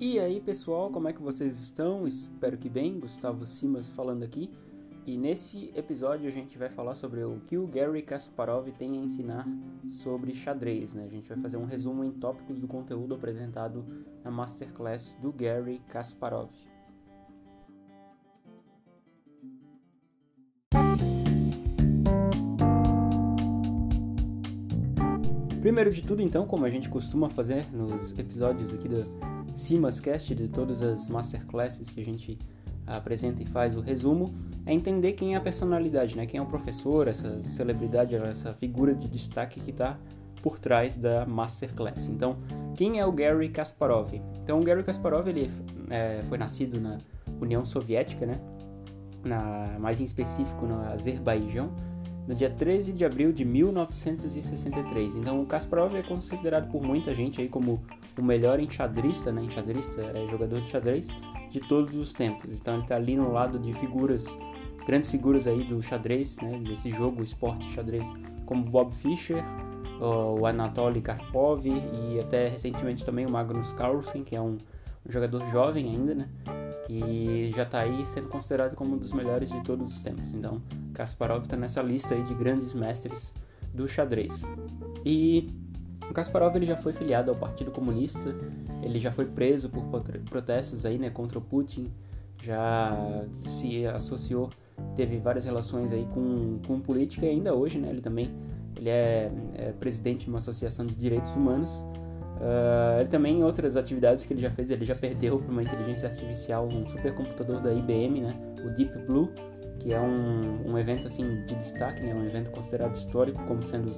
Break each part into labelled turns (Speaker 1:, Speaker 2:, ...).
Speaker 1: E aí pessoal, como é que vocês estão? Espero que bem, Gustavo Simas falando aqui. E nesse episódio a gente vai falar sobre o que o Gary Kasparov tem a ensinar sobre xadrez. Né? A gente vai fazer um resumo em tópicos do conteúdo apresentado na Masterclass do Gary Kasparov. Primeiro de tudo, então, como a gente costuma fazer nos episódios aqui do Simascast, de todas as masterclasses que a gente apresenta e faz o resumo, é entender quem é a personalidade, né? quem é o professor, essa celebridade, essa figura de destaque que está por trás da masterclass. Então, quem é o Gary Kasparov? Então, o Gary Kasparov ele é, foi nascido na União Soviética, né? na, mais em específico no Azerbaijão, no dia 13 de abril de 1963. Então o Kasparov é considerado por muita gente aí como o melhor enxadrista, né? Enxadrista é jogador de xadrez de todos os tempos. Então ele está ali no lado de figuras, grandes figuras aí do xadrez, né? Desse jogo, esporte xadrez, como Bob Fischer, o Anatoly Karpov e até recentemente também o Magnus Carlsen, que é um, um jogador jovem ainda, né? Que já está aí sendo considerado como um dos melhores de todos os tempos. Então, Kasparov está nessa lista aí de grandes mestres do xadrez. E o Kasparov ele já foi filiado ao Partido Comunista, ele já foi preso por protestos aí, né, contra o Putin, já se associou, teve várias relações aí com, com política e ainda hoje, né, ele também ele é, é presidente de uma associação de direitos humanos Uh, ele também, em outras atividades que ele já fez, ele já perdeu para uma inteligência artificial um supercomputador da IBM, né, o Deep Blue, que é um, um evento assim de destaque, né, um evento considerado histórico como sendo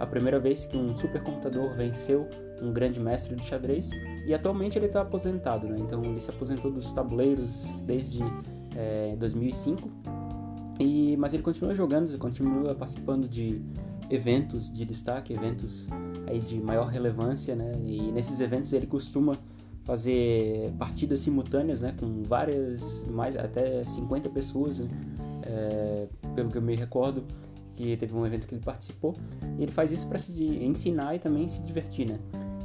Speaker 1: a primeira vez que um supercomputador venceu um grande mestre de xadrez. E atualmente ele está aposentado, né? então ele se aposentou dos tabuleiros desde é, 2005 e mas ele continua jogando, continua participando de eventos de destaque, eventos aí de maior relevância, né? E nesses eventos ele costuma fazer partidas simultâneas, né? Com várias, mais até 50 pessoas, né? é, pelo que eu me recordo, que teve um evento que ele participou. E ele faz isso para se ensinar e também se divertir, né?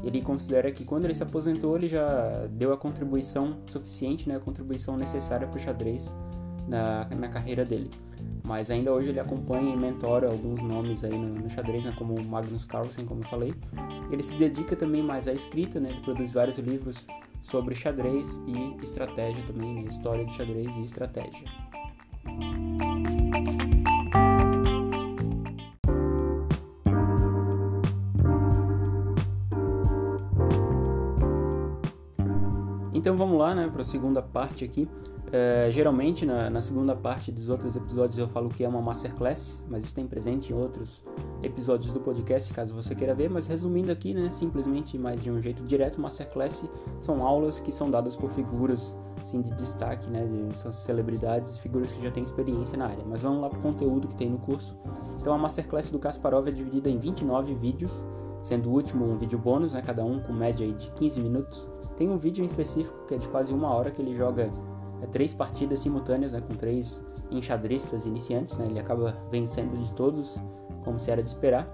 Speaker 1: Ele considera que quando ele se aposentou ele já deu a contribuição suficiente, né? A contribuição necessária para o xadrez na, na carreira dele mas ainda hoje ele acompanha e mentora alguns nomes aí no, no xadrez, né, como Magnus Carlsen, como eu falei. Ele se dedica também mais à escrita, né, ele produz vários livros sobre xadrez e estratégia também, né, história de xadrez e estratégia. Então vamos lá, né, para a segunda parte aqui. É, geralmente na, na, segunda parte dos outros episódios eu falo que é uma masterclass, mas isso tem presente em outros episódios do podcast, caso você queira ver. Mas resumindo aqui, né, simplesmente, mais de um jeito direto, masterclass são aulas que são dadas por figuras assim, de destaque, né, de, são celebridades, figuras que já têm experiência na área. Mas vamos lá para o conteúdo que tem no curso. Então a masterclass do Kasparov é dividida em 29 vídeos, sendo o último um vídeo bônus, né, cada um com média de 15 minutos. Tem um vídeo em específico que é de quase uma hora que ele joga é, três partidas simultâneas né, com três enxadristas iniciantes. Né, ele acaba vencendo de todos, como se era de esperar.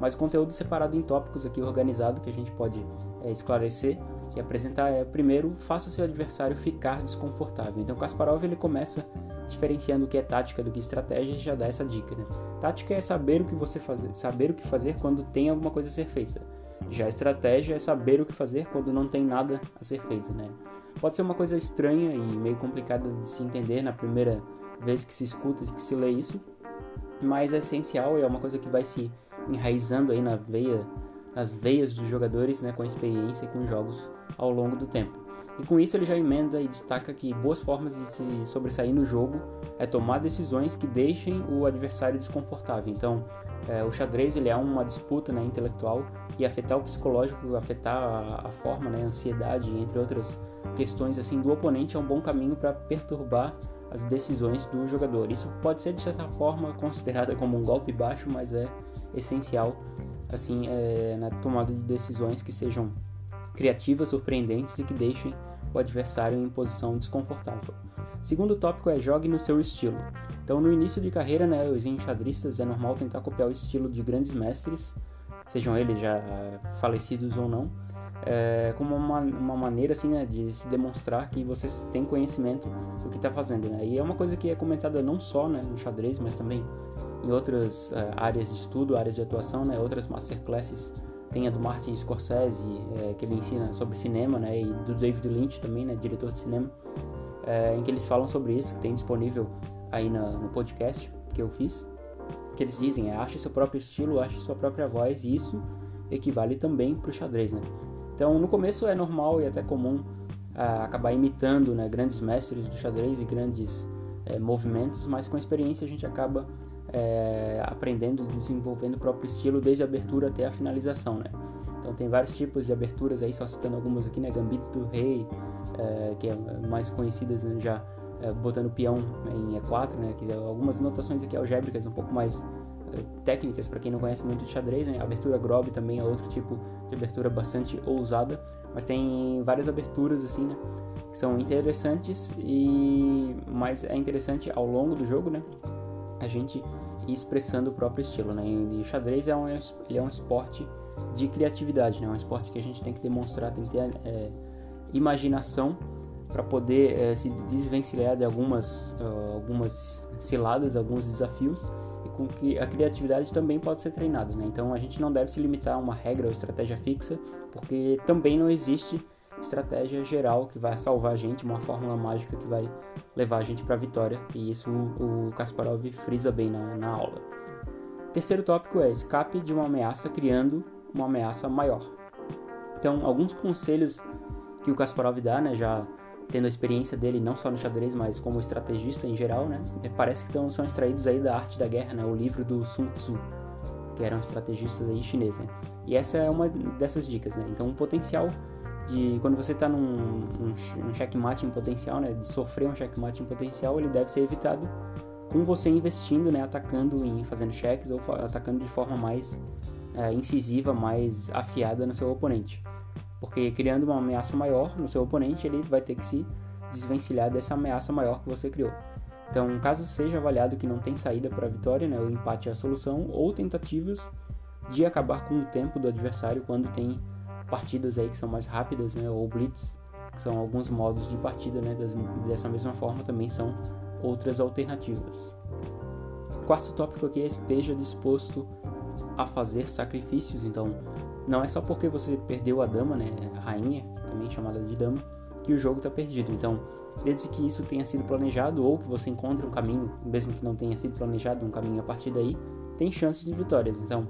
Speaker 1: Mas o conteúdo separado em tópicos aqui organizado que a gente pode é, esclarecer e apresentar é primeiro faça seu adversário ficar desconfortável. Então Kasparov ele começa diferenciando o que é tática do que estratégia já dá essa dica. Né? Tática é saber o que você fazer, saber o que fazer quando tem alguma coisa a ser feita. Já estratégia é saber o que fazer quando não tem nada a ser feito, né? Pode ser uma coisa estranha e meio complicada de se entender na primeira vez que se escuta e que se lê isso, mas é essencial e é uma coisa que vai se enraizando aí na veia, nas veias dos jogadores, né, com a experiência e com jogos ao longo do tempo. E com isso ele já emenda e destaca que boas formas de se sobressair no jogo é tomar decisões que deixem o adversário desconfortável. Então, é, o xadrez ele é uma disputa né, intelectual e afetar o psicológico, afetar a, a forma, né, a ansiedade, entre outras questões assim do oponente é um bom caminho para perturbar as decisões do jogador. Isso pode ser de certa forma considerado como um golpe baixo, mas é essencial assim é, na tomada de decisões que sejam criativas, surpreendentes e que deixem o adversário em posição desconfortável. Segundo tópico é jogue no seu estilo. Então, no início de carreira, né, os enxadristas é normal tentar copiar o estilo de grandes mestres, sejam eles já falecidos ou não, é, como uma, uma maneira assim né, de se demonstrar que você tem conhecimento do que está fazendo. Né? E é uma coisa que é comentada não só né, no xadrez, mas também em outras é, áreas de estudo, áreas de atuação, né, outras masterclasses. Tem a do Martin Scorsese, é, que ele ensina sobre cinema, né, e do David Lynch também, né, diretor de cinema, é, em que eles falam sobre isso, que tem disponível aí na, no podcast que eu fiz, que eles dizem é ache seu próprio estilo, ache sua própria voz, e isso equivale também para o xadrez, né? Então, no começo é normal e até comum ah, acabar imitando né, grandes mestres do xadrez e grandes é, movimentos, mas com a experiência a gente acaba é, aprendendo, desenvolvendo o próprio estilo desde a abertura até a finalização, né? Então tem vários tipos de aberturas aí, só citando algumas aqui, né? Gambito do Rei, é, que é mais conhecidas né? já botando peão em E4, né? Que é algumas notações aqui algébricas um pouco mais técnicas para quem não conhece muito de xadrez, né? Abertura Grob também é outro tipo de abertura bastante ousada, mas tem várias aberturas assim, né? Que são interessantes e mas é interessante ao longo do jogo, né? A gente ir expressando o próprio estilo, né? E o xadrez é um ele é um esporte de criatividade, né? É um esporte que a gente tem que demonstrar, tem que ter é, imaginação para poder é, se desvencilhar de algumas uh, algumas ciladas, alguns desafios com que a criatividade também pode ser treinada, né? Então a gente não deve se limitar a uma regra ou estratégia fixa, porque também não existe estratégia geral que vai salvar a gente, uma fórmula mágica que vai levar a gente para a vitória, e isso o Kasparov frisa bem na, na aula. Terceiro tópico é escape de uma ameaça criando uma ameaça maior. Então, alguns conselhos que o Kasparov dá, né, já tendo a experiência dele não só no xadrez, mas como estrategista em geral, né? É, parece que então, são extraídos aí da arte da guerra, né? O livro do Sun Tzu, que era um estrategista aí chinês, né? E essa é uma dessas dicas, né? Então, o potencial de quando você está num um, um checkmate em potencial, né? De sofrer um checkmate em potencial, ele deve ser evitado com você investindo, né? Atacando em fazendo cheques ou atacando de forma mais é, incisiva, mais afiada no seu oponente. Porque criando uma ameaça maior no seu oponente, ele vai ter que se desvencilhar dessa ameaça maior que você criou. Então, caso seja avaliado que não tem saída para a vitória, né, o empate é a solução, ou tentativas de acabar com o tempo do adversário quando tem partidas aí que são mais rápidas, né, ou blitz, que são alguns modos de partida, né, das, dessa mesma forma também são outras alternativas. Quarto tópico aqui é esteja disposto a fazer sacrifícios, então não é só porque você perdeu a dama, né, a rainha, também chamada de dama, que o jogo está perdido. Então, desde que isso tenha sido planejado ou que você encontre um caminho, mesmo que não tenha sido planejado um caminho a partir daí, tem chances de vitórias. Então,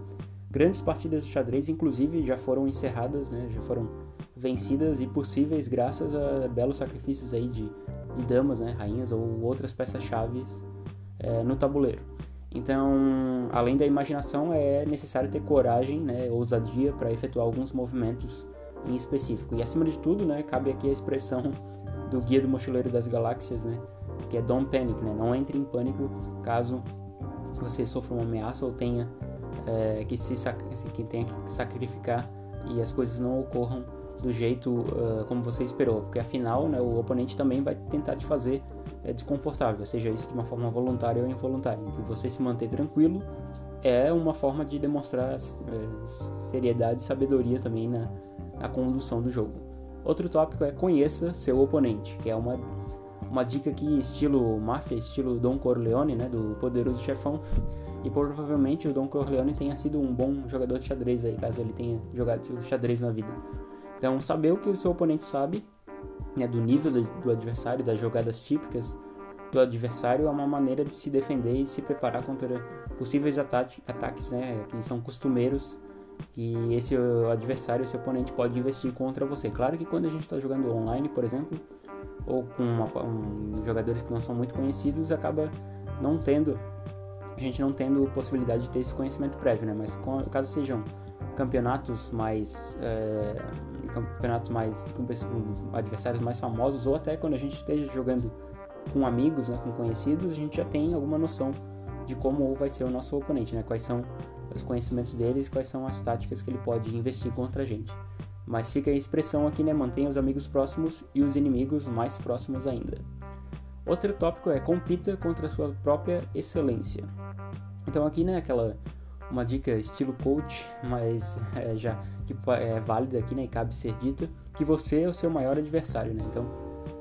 Speaker 1: grandes partidas de xadrez, inclusive, já foram encerradas, né, já foram vencidas e possíveis graças a belos sacrifícios aí de, de damas, né, rainhas ou outras peças-chave é, no tabuleiro. Então, além da imaginação, é necessário ter coragem, né, ousadia para efetuar alguns movimentos em específico. E acima de tudo, né, cabe aqui a expressão do Guia do Mochileiro das Galáxias, né, que é Don't Panic, né, não entre em pânico caso você sofra uma ameaça ou tenha é, que se que tenha que sacrificar e as coisas não ocorram do jeito uh, como você esperou, porque afinal, né, o oponente também vai tentar te fazer é desconfortável, seja isso de uma forma voluntária ou involuntária. Então, você se manter tranquilo é uma forma de demonstrar é, seriedade e sabedoria também na, na condução do jogo. Outro tópico é conheça seu oponente, que é uma, uma dica aqui estilo máfia, estilo Don Corleone, né, do poderoso chefão. E provavelmente o Don Corleone tenha sido um bom jogador de xadrez aí, caso ele tenha jogado xadrez na vida. Então, saber o que o seu oponente sabe né, do nível do, do adversário, das jogadas típicas do adversário, é uma maneira de se defender e se preparar contra possíveis ataques, né, que são costumeiros que esse adversário, esse oponente pode investir contra você. Claro que quando a gente está jogando online, por exemplo, ou com uma, um, jogadores que não são muito conhecidos, acaba não tendo, a gente não tendo possibilidade de ter esse conhecimento prévio, né? Mas caso sejam campeonatos mais é, campeonatos mais com, com, adversários mais famosos ou até quando a gente esteja jogando com amigos, né, com conhecidos, a gente já tem alguma noção de como vai ser o nosso oponente, né? Quais são os conhecimentos deles, quais são as táticas que ele pode investir contra a gente. Mas fica a expressão aqui, né? Mantenha os amigos próximos e os inimigos mais próximos ainda. Outro tópico é compita contra a sua própria excelência. Então aqui, né, aquela uma dica estilo coach, mas é, já que é válida aqui, né, cabe ser dita, que você é o seu maior adversário, né? Então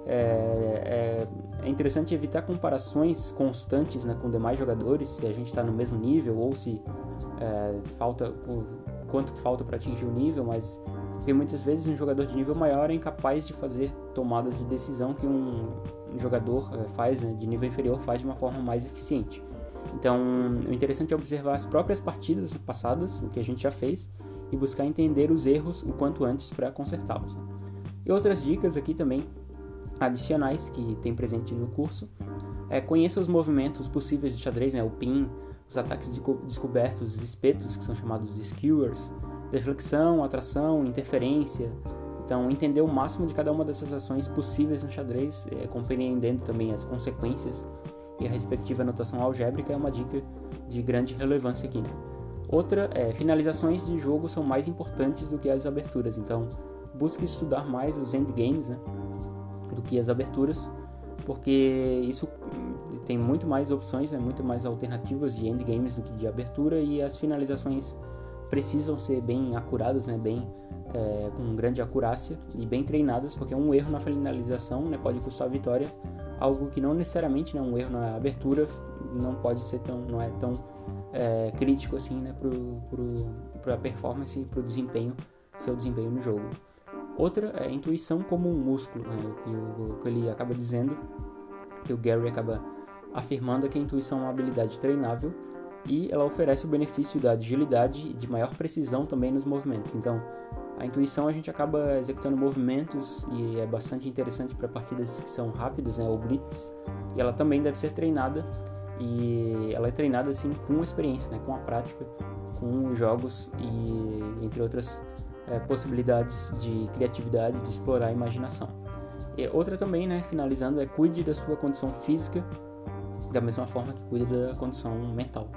Speaker 1: é, é, é interessante evitar comparações constantes né, com demais jogadores, se a gente está no mesmo nível ou se é, falta quanto falta para atingir o nível, mas porque muitas vezes um jogador de nível maior é incapaz de fazer tomadas de decisão que um, um jogador é, faz né, de nível inferior faz de uma forma mais eficiente. Então, o interessante é observar as próprias partidas passadas, o que a gente já fez, e buscar entender os erros o quanto antes para consertá-los. E outras dicas aqui também adicionais que tem presente no curso é conheça os movimentos possíveis de xadrez, né, o pin, os ataques de descobertos, os espetos, que são chamados de skewers, deflexão, atração, interferência. Então, entender o máximo de cada uma dessas ações possíveis no xadrez, é, compreendendo também as consequências e a respectiva notação algébrica é uma dica de grande relevância aqui. Né? Outra é finalizações de jogo são mais importantes do que as aberturas, então busque estudar mais os endgames né, do que as aberturas, porque isso tem muito mais opções, né, muito mais alternativas de endgames do que de abertura e as finalizações precisam ser bem acuradas, né, bem é, com grande acurácia e bem treinadas, porque um erro na finalização né, pode custar a vitória, algo que não necessariamente né, um erro na abertura não pode ser tão, não é tão é, crítico assim, né, para a performance e para o desempenho, seu desempenho no jogo. Outra é a intuição como um músculo, né, que, que ele acaba dizendo, que o Gary acaba afirmando que a intuição é uma habilidade treinável e ela oferece o benefício da agilidade e de maior precisão também nos movimentos. Então, a intuição a gente acaba executando movimentos e é bastante interessante para partidas que são rápidas, né, ou blitz, e ela também deve ser treinada e ela é treinada assim com experiência, né, com a prática, com os jogos e entre outras é, possibilidades de criatividade, de explorar a imaginação. E outra também, né, finalizando, é cuide da sua condição física da mesma forma que cuida da condição mental.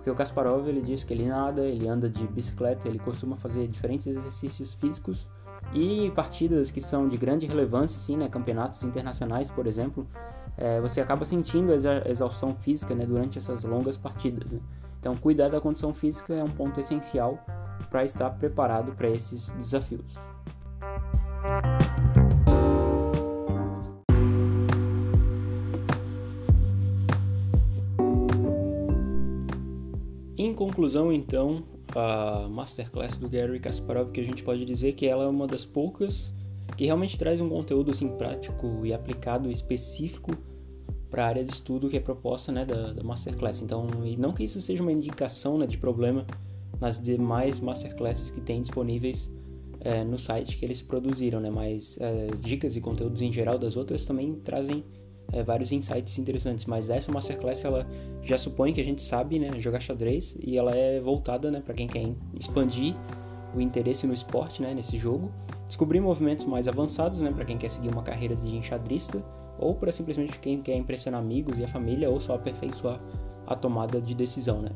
Speaker 1: Porque o Kasparov ele diz que ele nada, ele anda de bicicleta, ele costuma fazer diferentes exercícios físicos e partidas que são de grande relevância, assim, né, campeonatos internacionais, por exemplo, é, você acaba sentindo a exaustão física né, durante essas longas partidas. Né? Então, cuidar da condição física é um ponto essencial para estar preparado para esses desafios. Em conclusão, então, a masterclass do Gary Kasparov, que a gente pode dizer que ela é uma das poucas que realmente traz um conteúdo assim prático e aplicado específico para a área de estudo que é proposta né, da, da masterclass. Então, e não que isso seja uma indicação né, de problema nas demais masterclasses que tem disponíveis é, no site que eles produziram, né? Mas as dicas e conteúdos em geral das outras também trazem é, vários insights interessantes, mas essa masterclass ela já supõe que a gente sabe né, jogar xadrez e ela é voltada né, para quem quer expandir o interesse no esporte, né, nesse jogo, descobrir movimentos mais avançados, né, para quem quer seguir uma carreira de enxadrista, ou para simplesmente quem quer impressionar amigos e a família, ou só aperfeiçoar a tomada de decisão, né.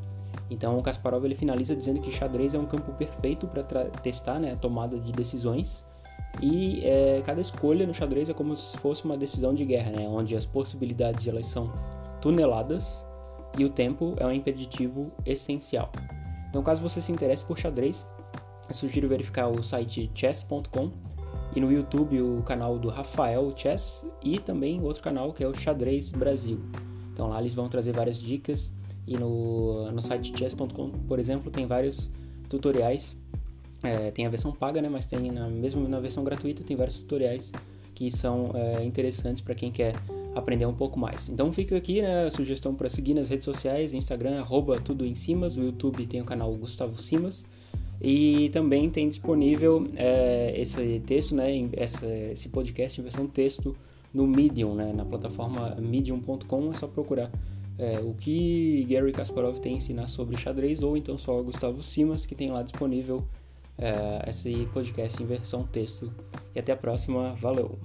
Speaker 1: Então o Kasparov ele finaliza dizendo que xadrez é um campo perfeito para testar né, a tomada de decisões e é, cada escolha no xadrez é como se fosse uma decisão de guerra, né? onde as possibilidades elas são tuneladas e o tempo é um impeditivo essencial. Então, caso você se interesse por xadrez, eu sugiro verificar o site chess.com e no YouTube o canal do Rafael Chess e também outro canal que é o Xadrez Brasil. Então lá eles vão trazer várias dicas e no, no site chess.com, por exemplo, tem vários tutoriais é, tem a versão paga, né? Mas tem na, mesmo na versão gratuita tem vários tutoriais que são é, interessantes para quem quer aprender um pouco mais. Então fica aqui né, a sugestão para seguir nas redes sociais, Instagram, arroba tudo em Cimas, o YouTube tem o canal Gustavo Simas e também tem disponível é, esse texto, né, essa, esse podcast em versão texto no Medium, né, na plataforma medium.com, é só procurar é, o que Gary Kasparov tem a ensinar sobre xadrez ou então só Gustavo Simas, que tem lá disponível é, esse podcast em versão texto. E até a próxima, valeu!